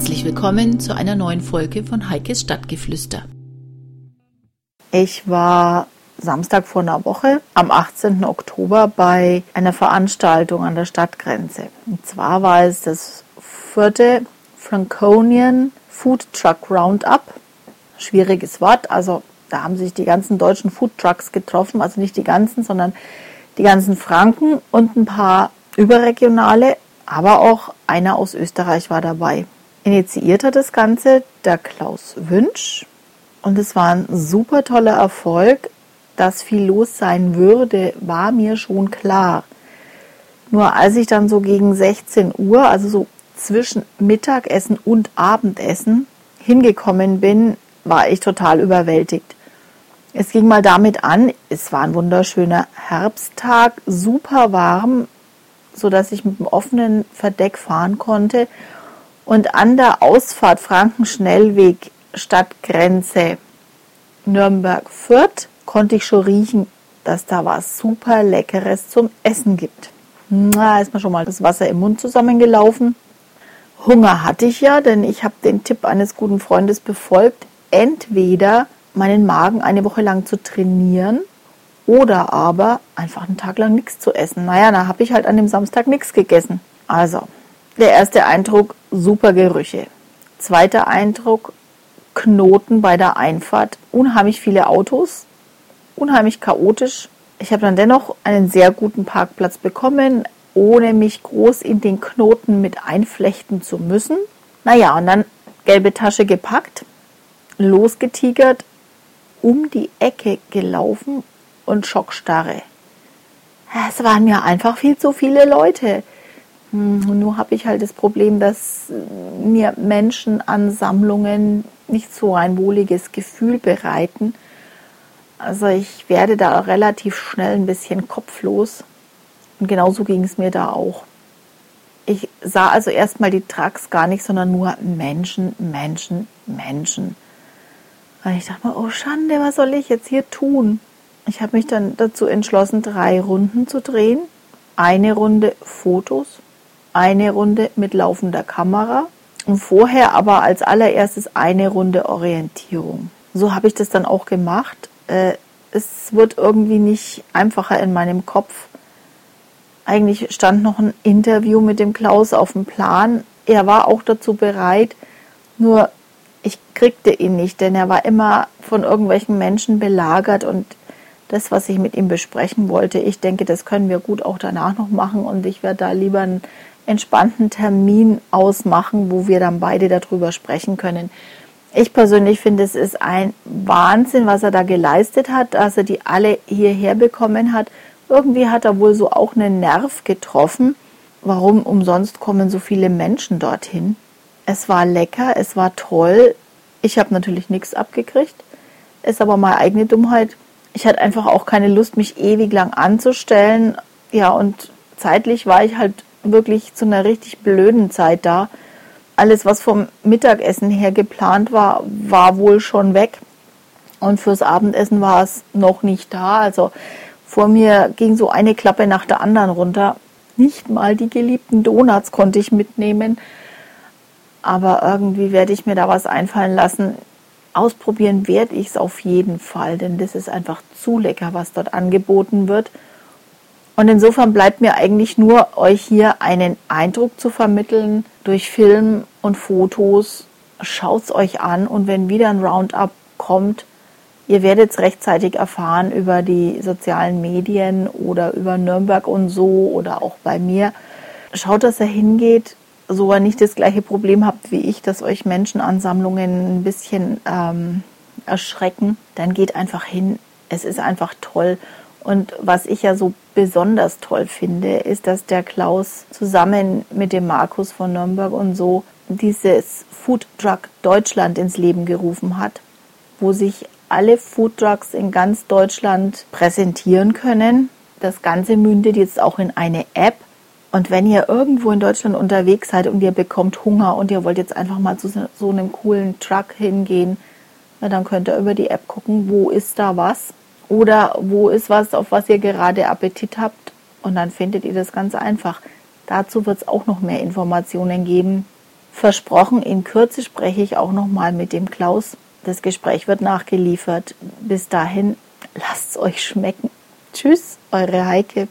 Herzlich willkommen zu einer neuen Folge von Heikes Stadtgeflüster. Ich war Samstag vor einer Woche am 18. Oktober bei einer Veranstaltung an der Stadtgrenze. Und zwar war es das vierte Franconian Food Truck Roundup. Schwieriges Wort, also da haben sich die ganzen deutschen Food Trucks getroffen, also nicht die ganzen, sondern die ganzen Franken und ein paar überregionale, aber auch einer aus Österreich war dabei. Initiiert hat das Ganze der Klaus Wünsch und es war ein super toller Erfolg. Dass viel los sein würde, war mir schon klar. Nur als ich dann so gegen 16 Uhr, also so zwischen Mittagessen und Abendessen hingekommen bin, war ich total überwältigt. Es ging mal damit an, es war ein wunderschöner Herbsttag, super warm, so dass ich mit dem offenen Verdeck fahren konnte und an der Ausfahrt Frankenschnellweg Stadtgrenze Nürnberg-Fürth konnte ich schon riechen, dass da was super Leckeres zum Essen gibt. Na, ist mir schon mal das Wasser im Mund zusammengelaufen. Hunger hatte ich ja, denn ich habe den Tipp eines guten Freundes befolgt, entweder meinen Magen eine Woche lang zu trainieren oder aber einfach einen Tag lang nichts zu essen. Naja, da habe ich halt an dem Samstag nichts gegessen. Also, der erste Eindruck, super Gerüche. Zweiter Eindruck, Knoten bei der Einfahrt, unheimlich viele Autos, unheimlich chaotisch. Ich habe dann dennoch einen sehr guten Parkplatz bekommen, ohne mich groß in den Knoten mit einflechten zu müssen. Naja, und dann gelbe Tasche gepackt, losgetigert, um die Ecke gelaufen und Schockstarre. Es waren ja einfach viel zu viele Leute. Hm, nur habe ich halt das Problem, dass mir Menschenansammlungen nicht so ein wohliges Gefühl bereiten. Also ich werde da relativ schnell ein bisschen kopflos. Und genauso ging es mir da auch. Ich sah also erstmal die Trucks gar nicht, sondern nur Menschen, Menschen, Menschen. Und ich dachte mir, oh Schande, was soll ich jetzt hier tun? Ich habe mich dann dazu entschlossen, drei Runden zu drehen. Eine Runde Fotos eine Runde mit laufender Kamera und vorher aber als allererstes eine Runde Orientierung. So habe ich das dann auch gemacht. Äh, es wird irgendwie nicht einfacher in meinem Kopf. Eigentlich stand noch ein Interview mit dem Klaus auf dem Plan. Er war auch dazu bereit, nur ich kriegte ihn nicht, denn er war immer von irgendwelchen Menschen belagert und das, was ich mit ihm besprechen wollte, ich denke, das können wir gut auch danach noch machen und ich werde da lieber ein entspannten Termin ausmachen, wo wir dann beide darüber sprechen können. Ich persönlich finde, es ist ein Wahnsinn, was er da geleistet hat, dass er die alle hierher bekommen hat. Irgendwie hat er wohl so auch einen Nerv getroffen. Warum umsonst kommen so viele Menschen dorthin? Es war lecker, es war toll. Ich habe natürlich nichts abgekriegt. Ist aber meine eigene Dummheit. Ich hatte einfach auch keine Lust, mich ewig lang anzustellen. Ja, und zeitlich war ich halt wirklich zu einer richtig blöden Zeit da. Alles, was vom Mittagessen her geplant war, war wohl schon weg. Und fürs Abendessen war es noch nicht da. Also vor mir ging so eine Klappe nach der anderen runter. Nicht mal die geliebten Donuts konnte ich mitnehmen. Aber irgendwie werde ich mir da was einfallen lassen. Ausprobieren werde ich es auf jeden Fall, denn das ist einfach zu lecker, was dort angeboten wird. Und insofern bleibt mir eigentlich nur, euch hier einen Eindruck zu vermitteln durch Film und Fotos. Schaut es euch an und wenn wieder ein Roundup kommt, ihr werdet es rechtzeitig erfahren über die sozialen Medien oder über Nürnberg und so oder auch bei mir. Schaut, dass er hingeht, so ihr nicht das gleiche Problem habt wie ich, dass euch Menschenansammlungen ein bisschen ähm, erschrecken, dann geht einfach hin. Es ist einfach toll. Und was ich ja so besonders toll finde, ist, dass der Klaus zusammen mit dem Markus von Nürnberg und so dieses Food Truck Deutschland ins Leben gerufen hat, wo sich alle Food Trucks in ganz Deutschland präsentieren können. Das Ganze mündet jetzt auch in eine App. Und wenn ihr irgendwo in Deutschland unterwegs seid und ihr bekommt Hunger und ihr wollt jetzt einfach mal zu so einem coolen Truck hingehen, dann könnt ihr über die App gucken, wo ist da was oder wo ist was, auf was ihr gerade Appetit habt? Und dann findet ihr das ganz einfach. Dazu wird es auch noch mehr Informationen geben. Versprochen, in Kürze spreche ich auch noch mal mit dem Klaus. Das Gespräch wird nachgeliefert. Bis dahin, lasst es euch schmecken. Tschüss, eure Heike.